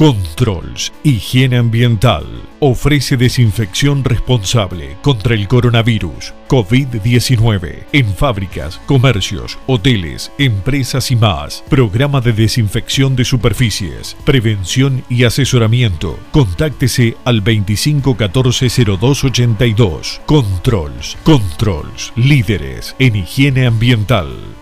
Controls, higiene ambiental. Ofrece desinfección responsable contra el coronavirus COVID-19 en fábricas, comercios, hoteles, empresas y más. Programa de desinfección de superficies, prevención y asesoramiento. Contáctese al 2514-0282. Controls, Controls, líderes en higiene ambiental.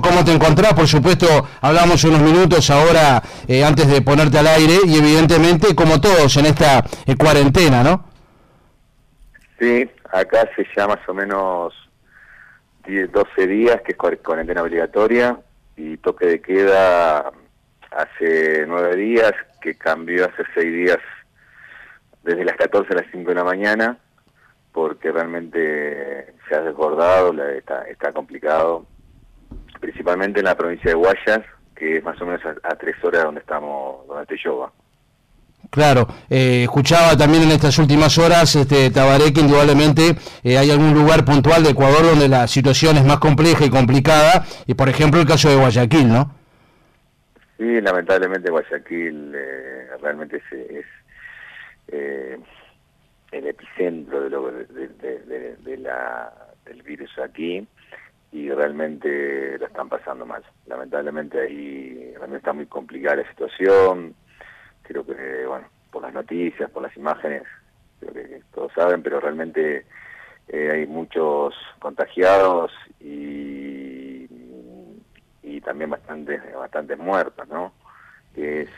Cómo te encontrás, por supuesto, hablamos unos minutos ahora eh, antes de ponerte al aire y evidentemente como todos en esta eh, cuarentena, ¿no? Sí, acá se llama más o menos 12 días, que es cuarentena obligatoria, y toque de queda hace 9 días, que cambió hace 6 días desde las 14 a las 5 de la mañana, porque realmente se ha desbordado, está, está complicado principalmente en la provincia de Guayas, que es más o menos a, tres horas donde estamos, donde estoy yo. Claro, eh, escuchaba también en estas últimas horas, este, Tabaré, que indudablemente eh, hay algún lugar puntual de Ecuador donde la situación es más compleja y complicada, y por ejemplo el caso de Guayaquil, ¿no? Sí, lamentablemente Guayaquil eh, realmente es, el epicentro de, lo, de la, del virus aquí y realmente la están pasando mal. Lamentablemente ahí realmente está muy complicada la situación. Creo que, bueno, por las noticias, por las imágenes, creo que todos saben, pero realmente eh, hay muchos contagiados y, y también bastantes, bastantes muertos, ¿no? Es,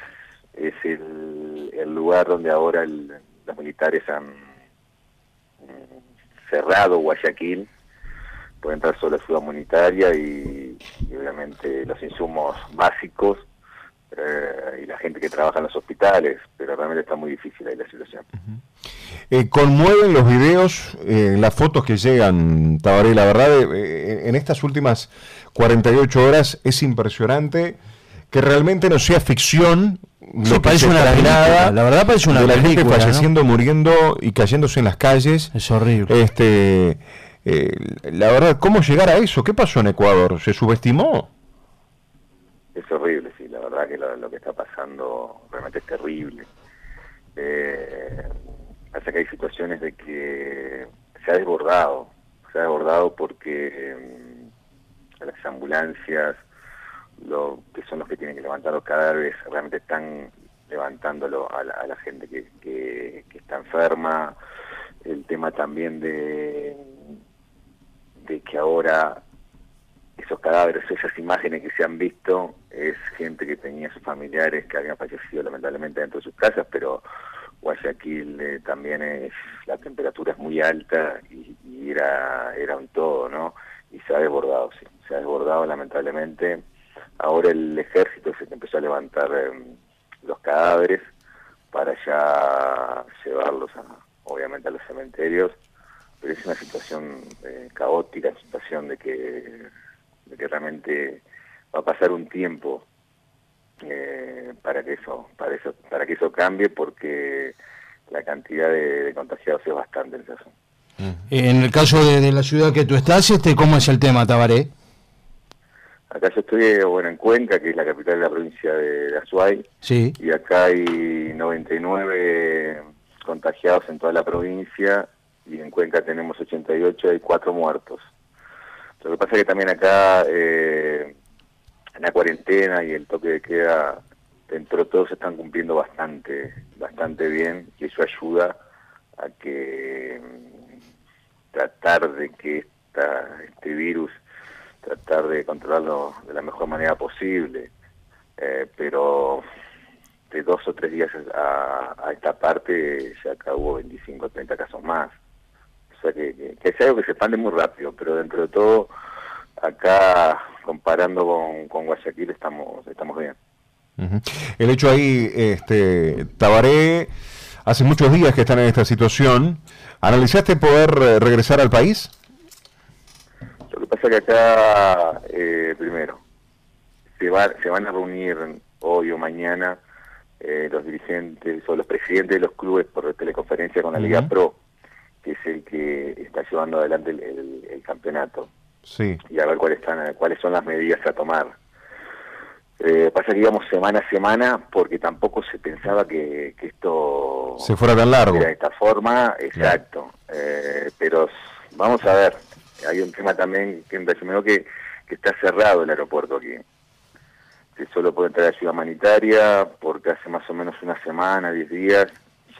es el, el lugar donde ahora los militares han mm, cerrado Guayaquil puede entrar solo ayuda humanitaria y, obviamente los insumos básicos eh, y la gente que trabaja en los hospitales, pero realmente está muy difícil ahí la situación. Eh, conmueven los videos, eh, las fotos que llegan, Tabaré, la verdad, en estas últimas 48 horas es impresionante que realmente no sea ficción lo parece una película, la verdad parece una de la gente falleciendo, muriendo y cayéndose en las calles. Es horrible. Este, eh, la verdad, ¿cómo llegar a eso? ¿Qué pasó en Ecuador? ¿Se subestimó? Es horrible, sí, la verdad que lo, que está pasando realmente es terrible. Eh, que hay situaciones de que se ha desbordado, se ha desbordado porque mm, las ambulancias, lo que son los que tienen que levantar los cadáveres, realmente están levantándolo a la, gente que, que está enferma, el tema también de que ahora esos cadáveres, esas imágenes que se han visto, es gente que tenía sus familiares que habían fallecido lamentablemente dentro de sus casas, pero Guayaquil eh, también es, la temperatura es muy alta y, era, era un todo, ¿no? Y se ha desbordado, sí, se ha desbordado lamentablemente. Ahora el ejército se empezó a levantar em, los cadáveres para ya llevarlos, a, obviamente, a los cementerios pero es una situación eh, caótica, una situación de que, que realmente va a pasar un tiempo eh, para que eso, para eso, para que eso cambie, porque la cantidad de, contagiados es bastante en esa zona. En el caso de, la ciudad que tú estás, este, ¿cómo es el tema, Tabaré? Acá yo estoy bueno, en Cuenca, que es la capital de la provincia de, Azuay, sí. y acá hay 99 contagiados en toda la provincia y en Cuenca tenemos 88 y 4 muertos. Lo que pasa es que también acá eh, en la cuarentena y el toque de queda dentro de todo se están cumpliendo bastante, bastante bien y eso ayuda a que mm, tratar de que esta, este virus, tratar de controlarlo de la mejor manera posible, eh, pero de dos o tres días a, a esta parte ya acá hubo 25 o 30 casos más. O sea que, que, es algo que se expande muy rápido, pero dentro de todo, acá comparando con, con Guayaquil estamos, estamos bien. El hecho ahí, este, Tabaré, hace muchos días que están en esta situación. ¿Analizaste poder eh, regresar al país? Lo que pasa es que acá, eh, primero, se, va, se van a reunir hoy o mañana eh, los dirigentes o los presidentes de los clubes por teleconferencia con la Liga Pro que que llevando adelante el, el campeonato. Sí. Y a ver cuáles, están, cuáles son las medidas a tomar. Eh, pasa que íbamos semana a semana porque tampoco se pensaba que, esto se fuera tan largo. De esta forma, exacto. Eh, pero vamos a ver, hay un tema también que me que, que está cerrado el aeropuerto aquí. Que solo puede entrar ayuda humanitaria porque hace más o menos una semana, diez días,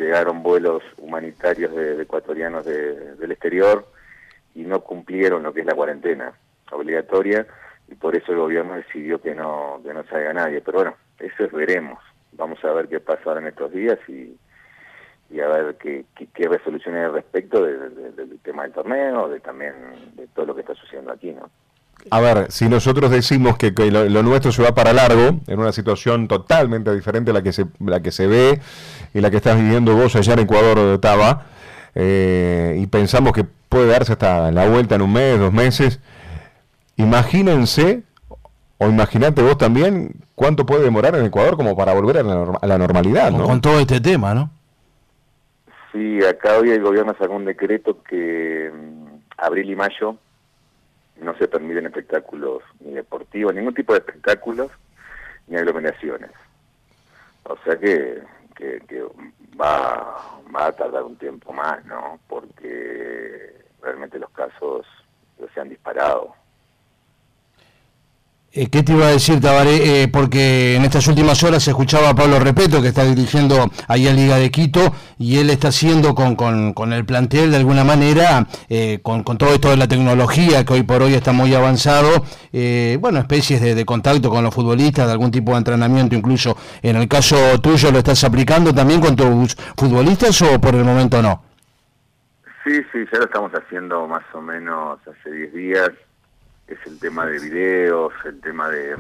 llegaron vuelos humanitarios de, ecuatorianos del exterior y no cumplieron lo que es la cuarentena obligatoria y por eso el gobierno decidió que no, que no salga nadie. Pero bueno, eso es veremos. Vamos a ver qué pasa ahora en estos días y, y a ver qué, qué, resoluciones al respecto del tema del torneo, de también de todo lo que está sucediendo aquí, ¿no? A ver, si nosotros decimos que, lo, nuestro se va para largo, en una situación totalmente diferente a la que se, la que se ve y la que estás viviendo vos allá en Ecuador, Taba, eh, y pensamos que puede darse hasta la vuelta en un mes, dos meses, imagínense, o imagínate vos también, cuánto puede demorar en Ecuador como para volver a la, normalidad, ¿no? Con todo este tema, ¿no? Sí, acá hoy el gobierno sacó un decreto que mm, abril y mayo no se permiten espectáculos ni deportivos, ningún tipo de espectáculos, ni aglomeraciones. O sea que, que, va, va a tardar un tiempo más, ¿no? Porque realmente los casos se han disparado. Eh, ¿Qué te iba a decir, Tabaré? Eh, porque en estas últimas horas se escuchaba a Pablo Repeto, que está dirigiendo ahí a Liga de Quito, y él está haciendo con, con, el plantel, de alguna manera, eh, con, todo esto de la tecnología, que hoy por hoy está muy avanzado, bueno, especies de, contacto con los futbolistas, de algún tipo de entrenamiento, incluso en el caso tuyo, ¿lo estás aplicando también con tus futbolistas o por el momento no? Sí, sí, ya lo estamos haciendo más o menos hace 10 días es el tema de videos, el tema de,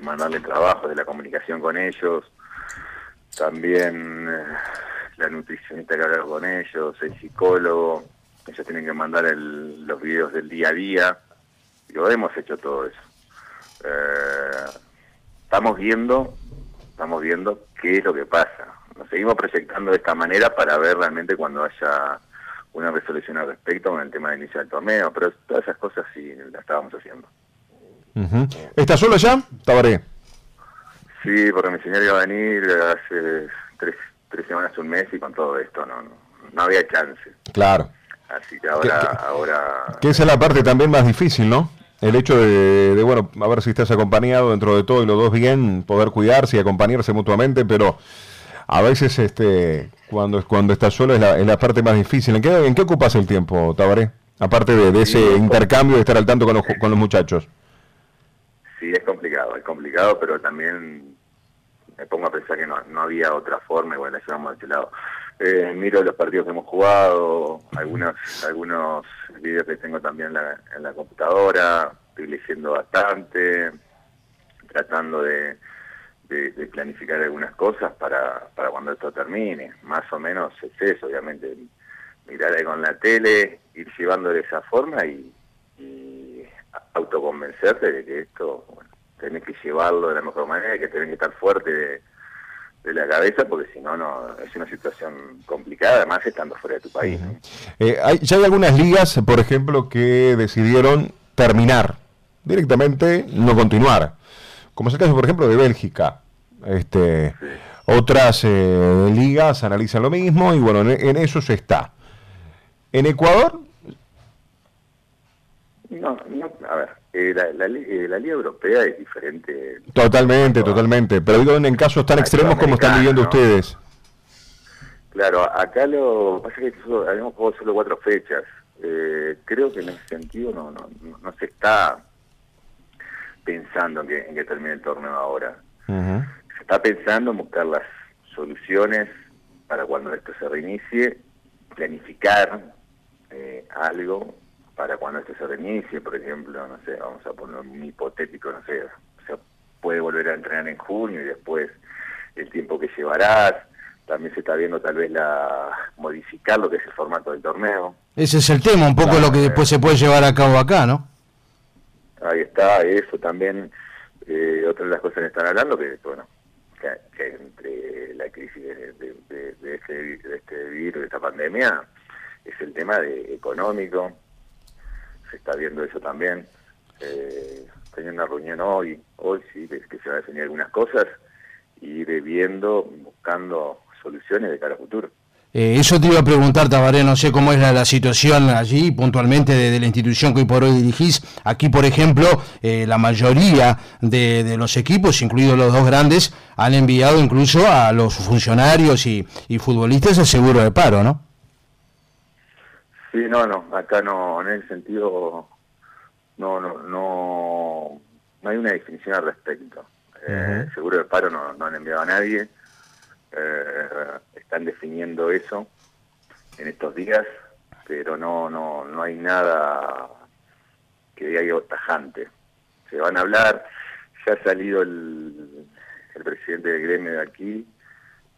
mandarle trabajo, de la comunicación con ellos, también eh, la nutricionista que habla con ellos, el psicólogo, ellos tienen que mandar los videos del día a día, lo hemos hecho todo eso. Eh, estamos viendo, estamos viendo qué es lo que pasa. Nos seguimos proyectando de esta manera para ver realmente cuando haya una resolución al respecto con el tema de inicio del torneo, pero todas esas cosas sí las estábamos haciendo. ¿Estás solo ya, Tabaré? Sí, porque mi señor iba a venir hace tres, tres semanas, un mes y con todo esto no, no, había chance. Claro. Así que ahora... Que, ahora... que esa es la parte también más difícil, ¿no? El hecho de, de, bueno, a ver si estás acompañado dentro de todo y los dos bien, poder cuidarse y acompañarse mutuamente, pero a veces este cuando cuando estás solo es la, es la parte más difícil. ¿En qué, ¿En qué ocupas el tiempo, Tabaré? Aparte de, ese intercambio de estar al tanto con los, con los muchachos. Sí, es complicado, es complicado, pero también me pongo a pensar que no, no había otra forma y bueno, la llevamos de este lado. Eh, miro los partidos que hemos jugado, algunos algunos vídeos que tengo también en la, en la computadora, estoy leyendo bastante, tratando de de, planificar algunas cosas para, para cuando esto termine. Más o menos es eso, obviamente, mirar ahí con la tele, ir llevando de esa forma y, y autoconvencerte de que esto bueno, tenés que llevarlo de la mejor manera, que tenés que estar fuerte de, la cabeza, porque si no, no es una situación complicada, además estando fuera de tu país. Eh, hay, ya hay algunas ligas, por ejemplo, que decidieron terminar directamente, no continuar. Como es el caso, por ejemplo, de Bélgica. Este, Otras eh, ligas analizan lo mismo y bueno, en, eso se está. ¿En Ecuador? No, no a ver, eh, la, eh, la, Liga Europea es diferente. Totalmente, totalmente. Pero digo en casos tan extremos como están viviendo ustedes. Claro, acá lo pasa que habíamos jugado solo cuatro fechas. creo que en ese sentido no, no, no se está pensando en que, en que termine el torneo ahora está pensando en buscar las soluciones para cuando esto se reinicie, planificar eh, algo para cuando esto se reinicie, por ejemplo, no sé, vamos a poner un hipotético, no sé, se puede volver a entrenar en junio y después el tiempo que llevarás, también se está viendo tal vez la modificar lo que es el formato del torneo. Ese es el tema, un poco lo que después se puede llevar a cabo acá, ¿no? Ahí está, eso también, eh, otra de las cosas que están hablando, que bueno, que, entre la crisis de, este, de esta pandemia, es el tema de económico, se está viendo eso también. Eh, una reunión hoy, hoy sí, que se va a definir algunas cosas y ir viendo, buscando soluciones de cara a futuro. Eh, eso te iba a preguntar, Tabaré, no sé cómo es la, situación allí puntualmente de, la institución que hoy por hoy dirigís. Aquí, por ejemplo, eh, la mayoría de, los equipos, incluidos los dos grandes, han enviado incluso a los funcionarios y, futbolistas el seguro de paro, ¿no? Sí, no, no, acá no, en ese sentido, no, no, no, no hay una definición al respecto. Eh, seguro de paro no, no han enviado a nadie eh, están definiendo eso en estos días, pero no, no, no hay nada que diga algo tajante. Se van a hablar, ya ha salido el, el presidente del gremio de aquí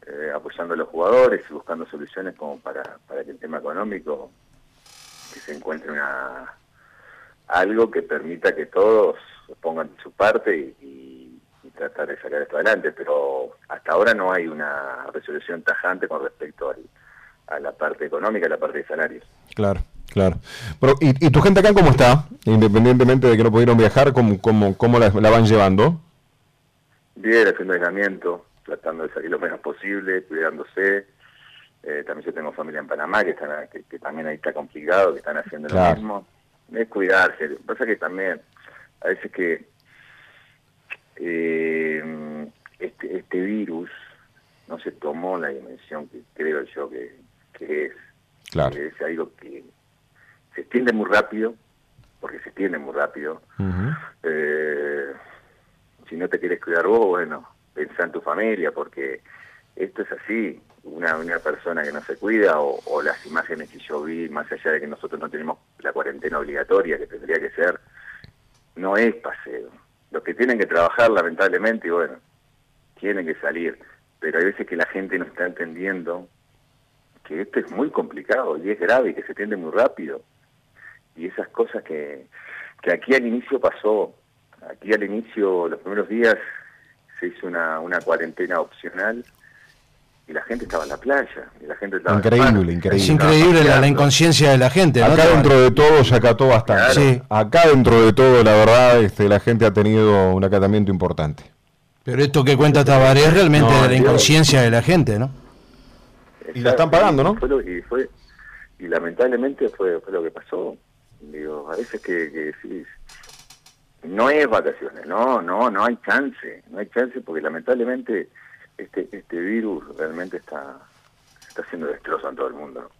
eh, apoyando a los jugadores y buscando soluciones como para, para que el tema económico que se encuentre una algo que permita que todos pongan su parte y tratar de sacar esto adelante, pero hasta ahora no hay una resolución tajante con respecto a la parte económica, a la parte de salarios. Claro, claro. Pero, ¿y, tu gente acá cómo está? Independientemente de que no pudieron viajar, ¿cómo, cómo, cómo la, van llevando? Bien, haciendo aislamiento, tratando de salir lo menos posible, cuidándose. Eh, también yo tengo familia en Panamá que, están, que, también ahí está complicado, que están haciendo lo mismo. Es cuidarse. Lo que pasa es que también, a veces que eh, este, este virus no se tomó la dimensión que creo yo que, es. Claro. es algo que se extiende muy rápido, porque se extiende muy rápido. eh, si no te quieres cuidar vos, bueno, pensá en tu familia, porque esto es así. Una, una persona que no se cuida o, o, las imágenes que yo vi, más allá de que nosotros no tenemos la cuarentena obligatoria que tendría que ser, no es paseo los que tienen que trabajar, lamentablemente, bueno, tienen que salir. Pero hay veces que la gente no está entendiendo que esto es muy complicado y es grave y que se tiende muy rápido. Y esas cosas que, que aquí al inicio pasó, aquí al inicio, los primeros días, se hizo una, una cuarentena opcional y la gente estaba en la playa. Y la gente estaba increíble, increíble. Es increíble la, inconsciencia de la gente. Acá dentro de todo se acató bastante. Acá dentro de todo, la verdad, este, la gente ha tenido un acatamiento importante. Pero esto que cuenta Tabaré es realmente de la inconsciencia de la gente, ¿no? Y la están pagando, ¿no? y, fue, y lamentablemente fue, fue lo que pasó. Digo, a veces que, que sí, no es vacaciones, no, no, no hay chance, no hay chance porque lamentablemente este, este virus realmente está, está haciendo destrozo en todo el mundo.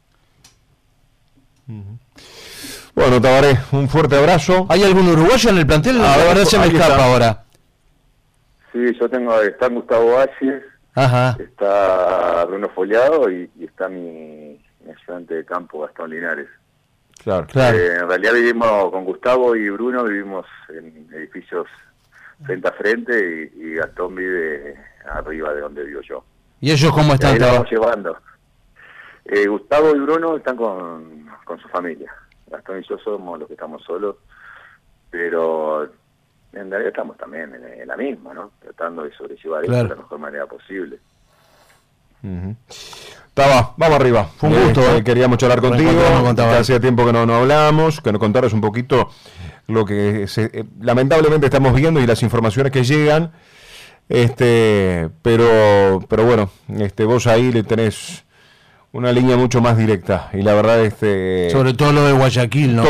Bueno, Tabaré, un fuerte abrazo. ¿Hay algún uruguayo en el plantel? A ver, se me escapa ahora. Sí, yo tengo, está Gustavo Valles, está Bruno Follado y, está mi, ayudante de campo, Gastón Linares. Claro, claro. Eh, en realidad vivimos con Gustavo y Bruno, vivimos en edificios frente a frente y Gastón vive arriba de donde vivo yo. ¿Y ellos cómo están? Ahí llevando. Eh, Gustavo y Bruno están con, con su familia. Gastón y yo somos los que estamos solos, pero en realidad estamos también en, la misma, ¿no? Tratando de sobrellevar esto de la mejor manera posible. Estaba, vamos arriba. Fue un gusto, eh, queríamos charlar contigo. Hacía tiempo que no, no hablábamos, que nos contaras un poquito lo que eh, lamentablemente estamos viendo y las informaciones que llegan. Este, pero, pero bueno, este, vos ahí le tenés una línea mucho más directa. Y la verdad este sobre todo lo de Guayaquil no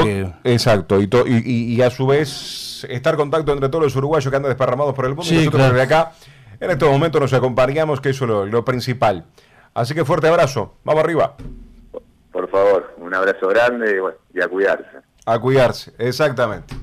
exacto. Y, y, y, a su vez estar en contacto entre todos los uruguayos que andan desparramados por el mundo y nosotros desde acá en estos momentos nos acompañamos que eso es lo, principal. Así que fuerte abrazo. Vamos arriba. Por favor un abrazo grande y a cuidarse. A cuidarse exactamente